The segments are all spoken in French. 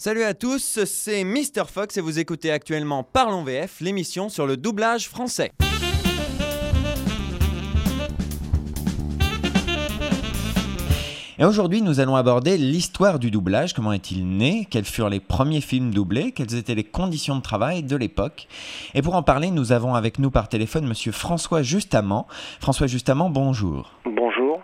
Salut à tous, c'est Mr Fox et vous écoutez actuellement Parlons VF, l'émission sur le doublage français. Et aujourd'hui, nous allons aborder l'histoire du doublage. Comment est-il né Quels furent les premiers films doublés Quelles étaient les conditions de travail de l'époque Et pour en parler, nous avons avec nous par téléphone Monsieur François Justamment. François Justamment, bonjour. Bonjour.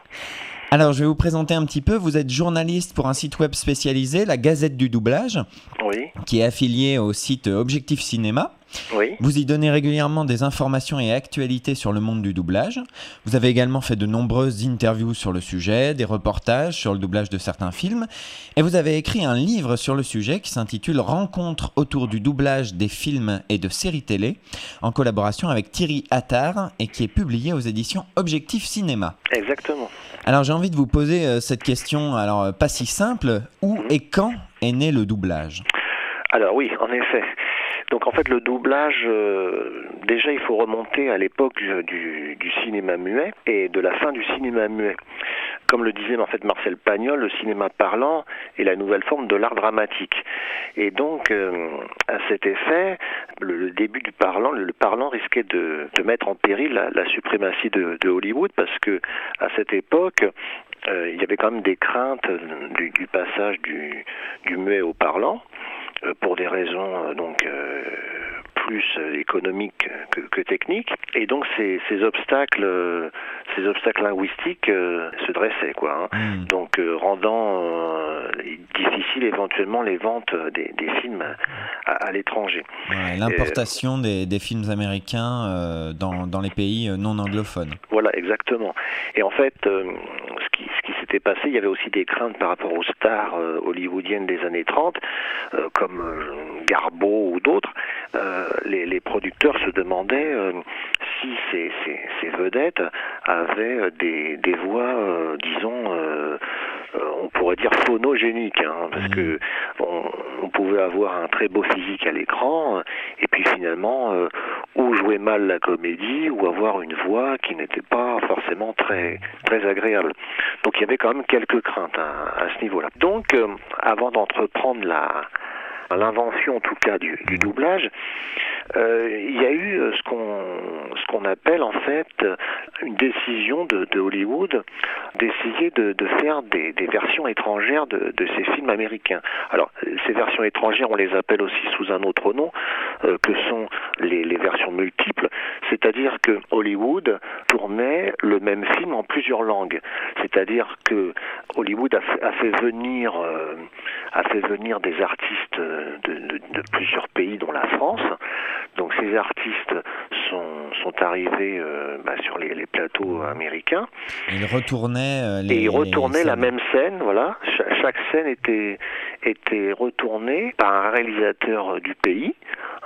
Alors, je vais vous présenter un petit peu. Vous êtes journaliste pour un site web spécialisé, la Gazette du doublage, Oui, qui est affilié au site Objectif Cinéma. oui, Vous y donnez régulièrement des informations et actualités sur le monde du doublage. Vous avez également fait de nombreuses interviews sur le sujet, des reportages sur le doublage de certains films, et vous avez écrit un livre sur le sujet qui s'intitule Rencontres autour du doublage des films et de séries télé, en collaboration avec Thierry Attard, et qui est publié aux éditions Objectif Cinéma. exactement. Alors j'ai envie de vous poser euh, cette question, alors euh, pas si simple, où et quand est né le doublage? Alors oui, en effet. Donc en fait, le doublage, euh, déjà il faut remonter à l'époque du, cinéma muet et de la fin du cinéma muet. Comme le disait en fait Marcel Pagnol, le cinéma parlant est la nouvelle forme de l'art dramatique. Et donc, euh, à cet effet, le, début du parlant, le, parlant risquait de, mettre en péril la, suprématie de, Hollywood parce que à cette époque, euh, il y avait quand même des craintes du, passage du, muet au parlant pour des raisons euh, donc euh, plus euh, économiques que, que techniques et donc ces, ces obstacles euh, ces obstacles linguistiques euh, se dressaient quoi hein. Hmm. donc euh, rendant euh, difficile éventuellement les ventes des, des films à, à l'étranger Ouais, L'importation des, des films américains euh, dans, dans les pays euh, non anglophones. Voilà, exactement. Et en fait, euh, ce qui il y avait aussi des craintes par rapport aux stars euh, hollywoodiennes des années 30, euh, comme euh, Garbo ou d'autres. Les, producteurs se demandaient si ces, vedettes avaient des, voix, disons, on pourrait dire phonogéniques, hein, parce Mhm. que on, on pouvait avoir un très beau physique à l'écran, euh, et puis finalement, euh, ou jouer mal la comédie, ou avoir une voix qui n'était pas forcément très très agréable. Donc il y avait quand même quelques craintes à, à ce niveau-là. Donc, euh, avant d'entreprendre la l'invention en tout cas du, doublage, euh, il y a eu euh, ce qu'on appelle en fait une décision de, Hollywood d'essayer de, faire des, versions étrangères de, ces films américains. Alors ces versions étrangères, on les appelle aussi sous un autre nom, euh, que sont les, versions multiples, c'est-à-dire que Hollywood tournait le même film en plusieurs langues, c'est-à-dire que Hollywood a fait, venir a fait venir des artistes de, de- de plusieurs pays, dont la France. Donc ces artistes sont, sont arrivés euh, bah, sur les, les plateaux américains Il retournait euh, les. et ils retournaient les la même scène. Voilà, Cha- chaque scène était était retournée par un réalisateur du pays.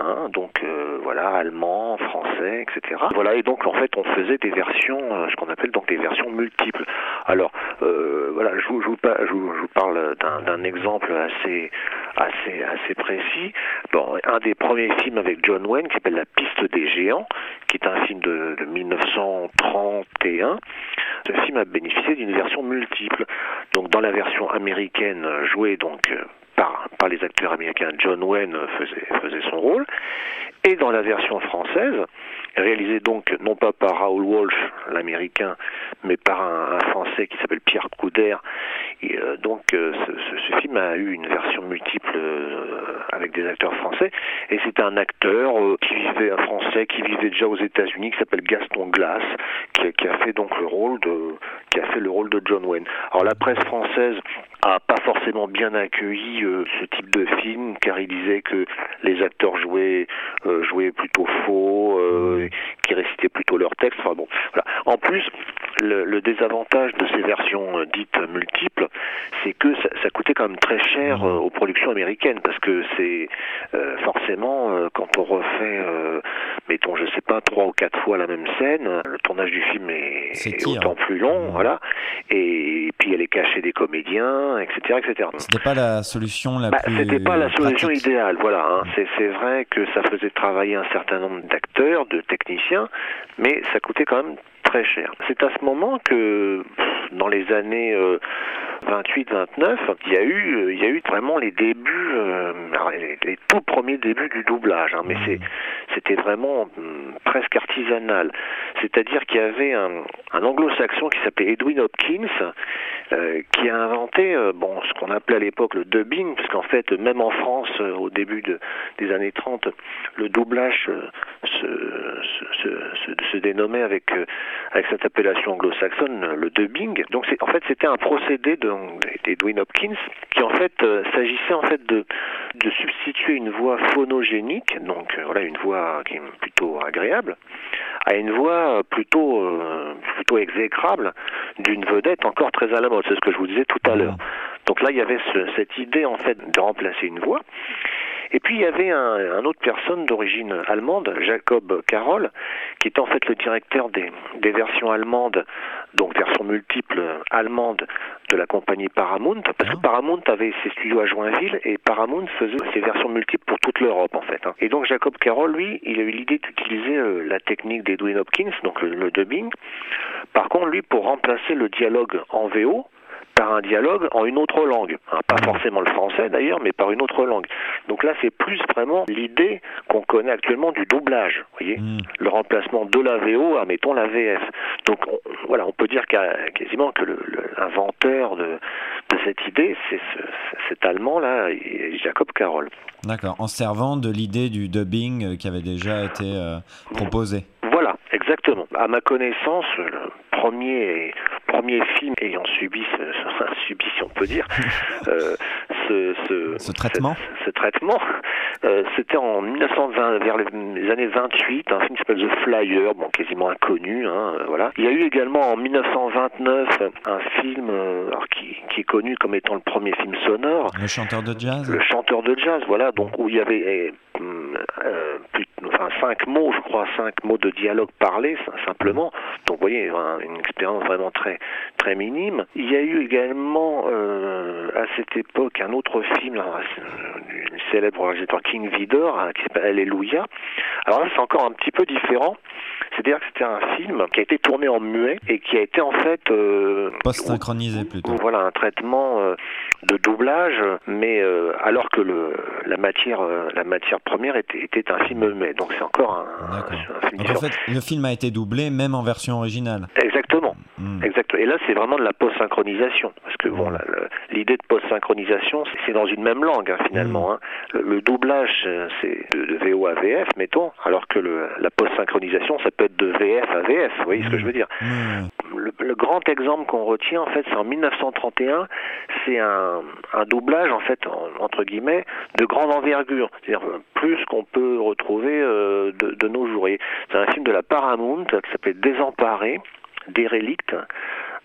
hein, donc euh, voilà, allemand, français, etc. Voilà, et donc en fait on faisait des versions, euh, ce qu'on appelle donc des versions multiples. Alors euh, voilà, je vous, je vous, pa- je vous- je vous parle d'un exemple assez assez assez précis. Bon, un des premiers films avec John Wayne qui s'appelle La piste des géants, qui est un film de, de 1931. Ce film a bénéficié d'une version multiple. Donc dans la version américaine jouée donc par, par les acteurs américains, John Wayne faisait, faisait son rôle. Et dans la version française, réalisée donc non pas par Raoul Walsh, l'américain, mais par un, français qui s'appelle Pierre Coudert. Et, euh, donc euh, ce, ce- ce film a eu une version multiple euh, avec des acteurs français. Et c'est un acteur qui vivait, un français qui vivait déjà aux États-Unis, qui s'appelle Gaston Glass, qui, a- qui a fait donc le rôle de, qui a fait le rôle de John Wayne. Alors la presse française a pas forcément bien accueilli euh, ce type de film, car il disait que les acteurs jouaient euh, jouaient plutôt faux, euh, qui récitaient plutôt leur texte. Enfin bon, voilà. En plus, le, le désavantage de ces versions euh, dites multiples, c'est que ça, ça coûtait quand même très cher euh, aux productions américaines, parce que c'est euh, forcément euh, quand on refait, mettons, je sais pas, trois ou quatre fois la même scène, le tournage du film est, est autant plus long, Mmh. voilà. Et, puis elle est cachée des comédiens, etc., etc. C'était pas la solution la Bah, plus. c'était pas la solution pratique. idéale, voilà. hein. C'est, c'est vrai que ça faisait travailler un certain nombre d'acteurs, de techniciens, mais ça coûtait quand même très cher. C'est à ce moment que, dans les années euh, 28-29, il y a eu, euh, il y a eu vraiment les débuts euh, les, tout premiers débuts du doublage, hein, mais c'était vraiment hum, presque artisanal. C'est-à-dire qu'il y avait un, anglo-saxon qui s'appelait Edwin Hopkins, euh, qui a inventé euh, bon, ce qu'on appelait à l'époque le dubbing, parce qu'en fait, même en France, euh, au début de, des années 30, le doublage se, se, se, se dénommait avec, avec cette appellation anglo-saxonne, le dubbing. Donc en fait, c'était un procédé d'Edwin Hopkins qui en fait s'agissait en fait de, de substituer une voix phonogénique, donc voilà une voix qui est plutôt agréable, à une voix plutôt plutôt exécrable d'une vedette encore très à la mode. C'est ce que je vous disais tout à l'heure. Donc là, il y avait cette idée en fait de remplacer une voix. Puis il y avait un, autre personne d'origine allemande, Jacob Carroll, qui était en fait le directeur des, des versions allemandes, donc versions multiples allemandes de la compagnie Paramount, parce que ah. Paramount avait ses studios à Joinville et Paramount faisait ses versions multiples pour toute l'Europe en fait. Hein. Et donc Jacob Carroll, lui, il a eu l'idée d'utiliser euh, la technique d'Edwin Hopkins, donc le, le dubbing. Par contre, lui, pour remplacer le dialogue en VO, par un dialogue en une autre langue. Hein, pas forcément le français d'ailleurs, mais par une autre langue. Donc là, c'est plus vraiment l'idée qu'on connaît actuellement du doublage. voyez hmm. Le remplacement de la VO à, mettons, la VF. Donc voilà, on peut dire quasiment que l'inventeur de, de, cette idée, c'est cet Allemand-là, Jacob Carroll. D'accord, en servant de l'idée du dubbing euh, qui avait déjà été euh, proposé. Voilà, exactement. À ma connaissance, le premier premier film ayant subi ce, subi si on peut dire euh, ce, ce, traitement ce, traitement euh, c'était en 1920 vers les, années 28 un film qui s'appelle The Flyer bon quasiment inconnu hein, euh, voilà. Il y a eu également en 1929 un film qui, qui, est connu comme étant le premier film sonore. Le chanteur de jazz. Le chanteur de jazz voilà donc où il y avait euh, plus, cinq mots, je crois, cinq mots de dialogue parlé simplement. Donc vous voyez, une expérience vraiment très très minime. Il y a eu également euh, à cette époque un autre film, là, du célèbre réalisateur King Vidor, hein, qui s'appelle Alléluia. Alors là, c'est encore un petit peu différent. C'est-à-dire que c'était un film qui a été tourné en muet et qui a été en fait euh, post-synchronisé plutôt. Voilà un traitement euh, de doublage, mais euh, alors que le, la matière la matière première était, était un film muet. Donc c'est encore un, un film. Donc en fait, le film a été doublé même en version originale. Exactement. Hmm. Et là, c'est vraiment de la post-synchronisation, parce que bon, hmm. L'idée de post-synchronisation, c'est dans une même langue hein, finalement. Hmm. Hein. Le, doublage, c'est de, VO à VF, mettons, alors que le, la post-synchronisation, ça peut être de VF à VF. Vous voyez ce que je veux dire le, grand exemple qu'on retient, en fait, c'est en 1931. C'est un, un, doublage, en fait, entre guillemets, de grande envergure. C'est-à-dire plus qu'on peut retrouver euh, de, de, nos jours. C'est un film de la Paramount qui s'appelait Désemparé, Dérelict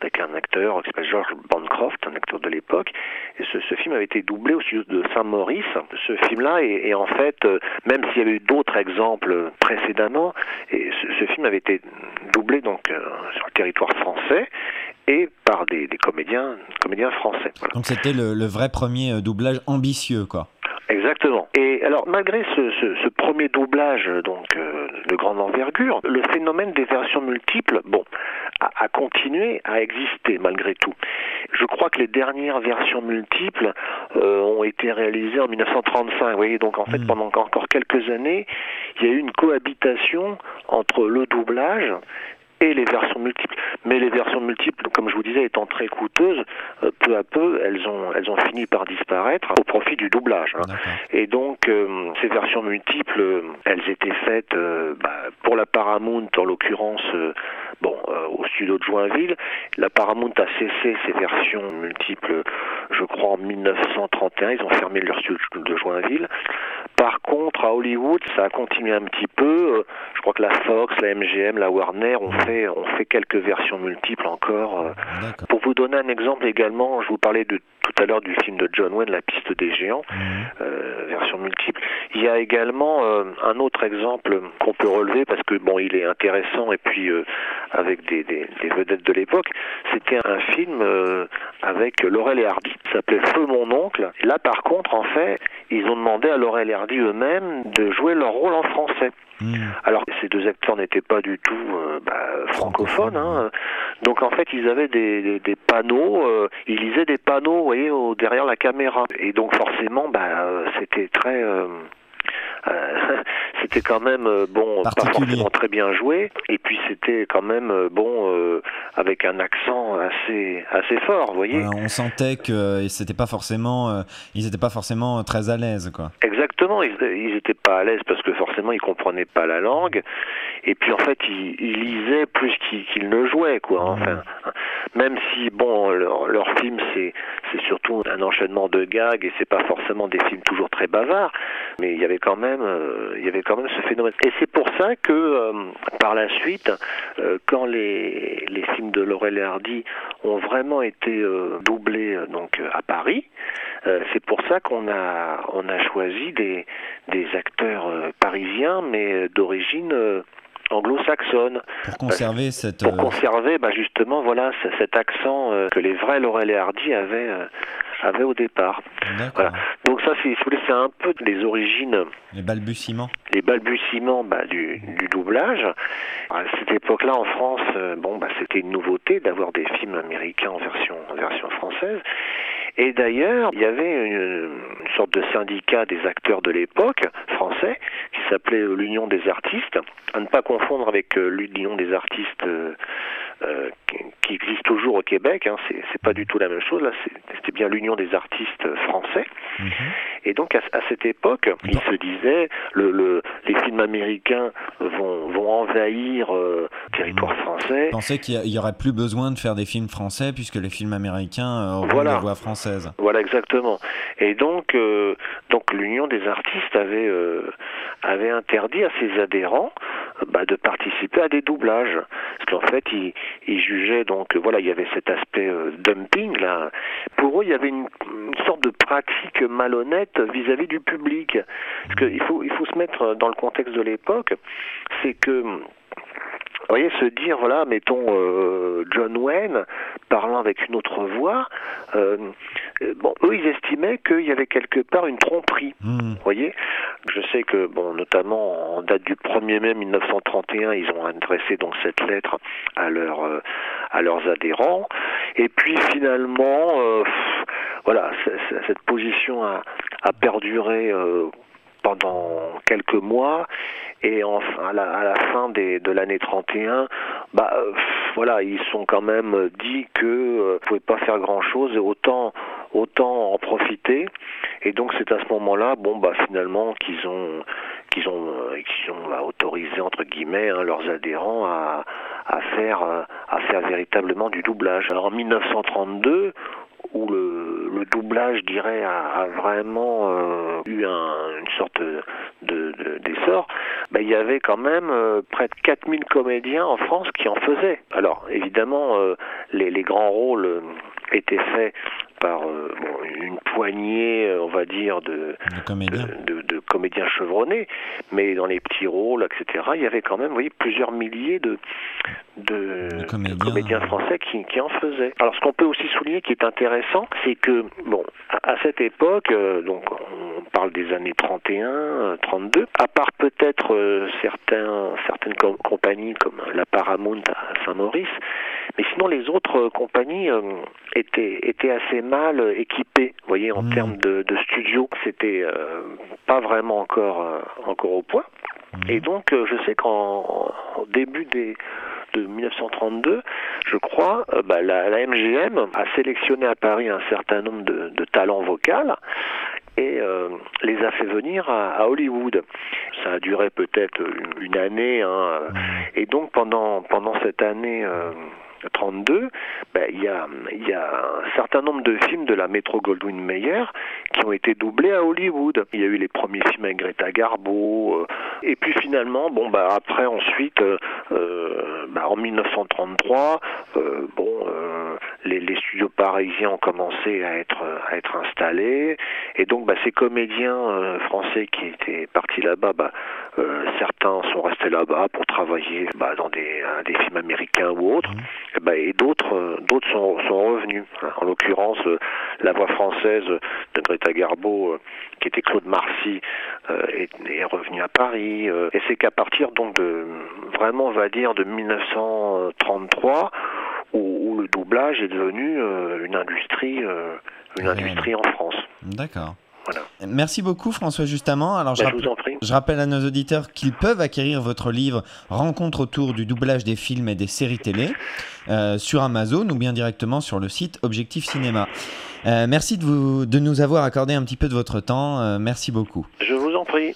avec un acteur qui s'appelle George Bancroft, un acteur de l'époque. Et ce, ce, film avait été doublé au studio de Saint-Maurice. Ce film-là est, en fait, euh, même s'il y avait eu d'autres exemples précédemment, et ce, ce, film avait été doublé donc euh, sur le territoire français et par des, des comédiens, comédiens français. Voilà. Donc c'était le, le, vrai premier euh, doublage ambitieux, quoi. Exactement. Et alors, malgré ce, ce, ce premier doublage donc euh, de grande envergure, le phénomène des versions multiples, bon, a, a, continué à exister malgré tout. Je crois que les dernières versions multiples euh, ont été réalisées en 1935. Vous voyez, donc en fait, mmh. pendant encore quelques années, il y a eu une cohabitation entre le doublage et les versions multiples. Mais les versions multiples, comme je vous disais, étant très coûteuses, euh, peu à peu, elles ont, elles ont fini par disparaître au profit du doublage. Hein. Et donc, euh, ces versions multiples, euh, elles étaient faites bah, pour la Paramount, en l'occurrence, bon, au studio de Joinville. La Paramount a cessé ses versions multiples, je crois, en 1931. Ils ont fermé leur studio de Joinville. Par contre, à Hollywood, ça a continué un petit peu. Je crois que la Fox, la MGM, la Warner ont fait, ont fait quelques versions multiples encore. Pour vous donner un exemple également, je vous parlais de tout à l'heure du film de John Wayne, La piste des géants, mhm. euh, version multiple. Il y a également euh, un autre exemple qu'on peut relever parce que bon, il est intéressant et puis euh, avec des, des, des vedettes de l'époque. C'était un film euh, avec Laurel et Hardy, ça s'appelait Feu mon oncle. Et là par contre, en fait, ils ont demandé à Laurel et Hardy eux-mêmes de jouer leur rôle en français. Hmm. Alors ces deux acteurs n'étaient pas du tout euh, bah, francophones, hein. donc en fait ils avaient des, des, des panneaux, euh, ils lisaient des panneaux, vous voyez, au, derrière la caméra, et donc forcément, bah, c'était très euh, c'était quand même euh, bon, pas forcément très bien joué, et puis c'était quand même euh, bon euh, avec un accent assez assez fort, vous voyez. Voilà, on sentait que c'était pas forcément, euh, ils étaient pas forcément très à l'aise, quoi. Exactement, ils, ils étaient pas à l'aise parce que forcément ils comprenaient pas la langue, et puis en fait ils, ils lisaient plus qu'ils ne jouaient, quoi. Enfin, même si bon, leur, leur film c'est c'est surtout un enchaînement de gags et c'est pas forcément des films toujours très bavards, mais il y avait quand même il y avait quand Et c'est pour ça que euh, par la suite, euh, quand les les films de Laurel et Hardy ont vraiment été euh, doublés donc à Paris, c'est pour ça qu'on a on a choisi des des acteurs parisiens mais d'origine anglo-saxonne Pour conserver cette. pour euh, conserver bah, justement voilà cet accent euh, que les vrais Laurel et Hardy avaient euh, avaient au départ. Voilà. Donc ça c'est si vous voulez, c'est un peu les origines Les balbutiements. les balbutiements bah, du, du doublage. À cette époque-là, en France, euh, bon, bah, c'était une nouveauté d'avoir des films américains en version, en version française. Et d'ailleurs, il y avait une, une sorte de syndicat des acteurs de l'époque français qui s'appelait euh, l'Union des artistes, à ne pas confondre avec euh, l'Union des artistes euh, qui, existe toujours au Québec. Hein, c'est pas du tout la même chose. Là, c'était bien l'Union des artistes français. Mhm. Et donc à, à cette époque, il se disait le, le, les films américains vont, vont envahir euh, territoire français. Pensais qu'il y a- il y aurait plus besoin de faire des films français puisque les films américains euh, auront Voilà. la voix française. Voilà exactement. Et donc, euh, donc l'Union des artistes avait euh, avait interdit à ses adhérents bah, de participer à des doublages, parce qu'en fait ils, ils jugeaient donc voilà il y avait cet aspect euh, dumping là. Pour eux il y avait une, une sorte de pratique malhonnête vis-à-vis du public, parce qu'il faut il faut se mettre dans le contexte de l'époque, c'est que vous voyez, se dire, voilà, mettons euh, John Wayne parlant avec une autre voix, euh, euh, bon, eux, ils estimaient qu'il y avait quelque part une tromperie. Hmm. Vous voyez Je sais que, bon, notamment en date du 1er mai 1931, ils ont adressé donc cette lettre à, leur, euh, à leurs adhérents. Et puis finalement, pff, voilà, cette position a, a perduré pendant quelques mois. Et à la, fin des, de l'année 31, bah euh, voilà, ils sont quand même dit que euh, pouvaient pas faire grand chose autant autant en profiter. Et donc c'est à ce moment-là, bon bah finalement qu'ils ont qu'ils ont euh, qu'ils ont bah, autorisé entre guillemets hein, leurs adhérents à faire euh, à faire véritablement du doublage. Alors en 1932 où le, doublage, je dirais, a, vraiment euh, eu un, une sorte de, de- d'essor, ben, il y avait quand même euh, près de 4000 comédiens en France qui en faisaient. Alors, évidemment, euh, les, les grands rôles étaient faits par euh, bon, une poignée, euh, on va dire, de, comédiens chevronnés, mais dans les petits rôles, etc., il y avait quand même, vous voyez, plusieurs milliers de, comédiens. comédiens français qui, qui en faisaient. Alors, ce qu'on peut aussi souligner qui est intéressant, c'est que, bon, à, à cette époque, euh, donc on parle des années 31, euh, 32, à part peut-être euh, certains, certaines com- compagnies comme la Paramount à Saint-Maurice, mais sinon les autres euh, compagnies euh, étaient, étaient assez mal euh, équipées, vous voyez, en Mm. termes de, de studio. C'était euh, pas vraiment encore, euh, encore au point. Mhm. Et donc, euh, je sais qu'en début des, de 1932, je crois, euh, bah, la, la MGM a sélectionné à Paris un certain nombre de, de talents vocaux et euh, les a fait venir à, à Hollywood. Ça a duré peut-être une, année, hein, et donc pendant pendant cette année euh, 32, ben, il y a il y a un certain nombre de films de la Metro Goldwyn Mayer qui ont été doublés à Hollywood. Il y a eu les premiers films avec Greta Garbo, euh, et puis finalement, bon bah après ensuite, euh, bah, en 1933, euh, bon, les, les, studios parisiens ont commencé à être à être installés et donc bah, ces comédiens euh, français qui étaient partis là-bas, bah, euh, certains sont restés là-bas pour travailler bah, dans des, des films américains ou autres, et, bah, et d'autres d'autres sont, sont revenus. En l'occurrence, la voix française de Greta Garbo, qui était Claude Marcy, est, est revenue à Paris. et c'est qu'à partir donc de vraiment, on va dire, de 1933 où, le doublage est devenu euh, une industrie, euh, une industrie en France. D'accord. Voilà. Merci beaucoup François Justement. Alors je, bah, je, rappelle à nos auditeurs qu'ils peuvent acquérir votre livre Rencontre autour du doublage des films et des séries télé euh, sur Amazon ou bien directement sur le site Objectif Cinéma. merci de, vous, de nous avoir accordé un petit peu de votre temps. merci beaucoup. Je vous en prie.